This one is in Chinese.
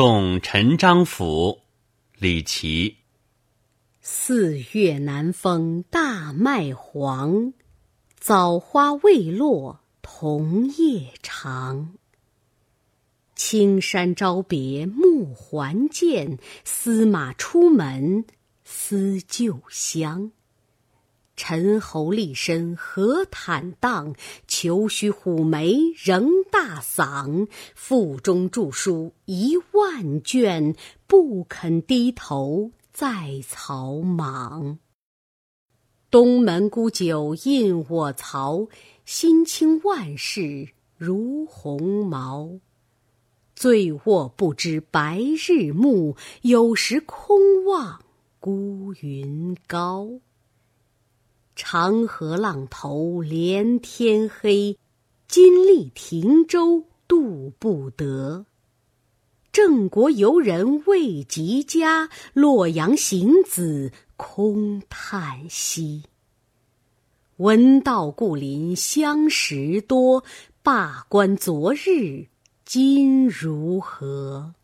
送陈章甫，李琦。四月南风大麦黄，枣花未落桐叶长。青山朝别暮还见，司马出门思旧乡。陈侯立身何坦荡，虬须虎眉仍大嗓。腹中著书一万卷，不肯低头在草莽。东门沽酒印我曹，心清万事如鸿毛。醉卧不知白日暮，有时空望孤云高。长河浪头连天黑，金粟停舟渡不得。郑国游人未及家，洛阳行子空叹息。闻道故邻相识多，罢官昨日今如何？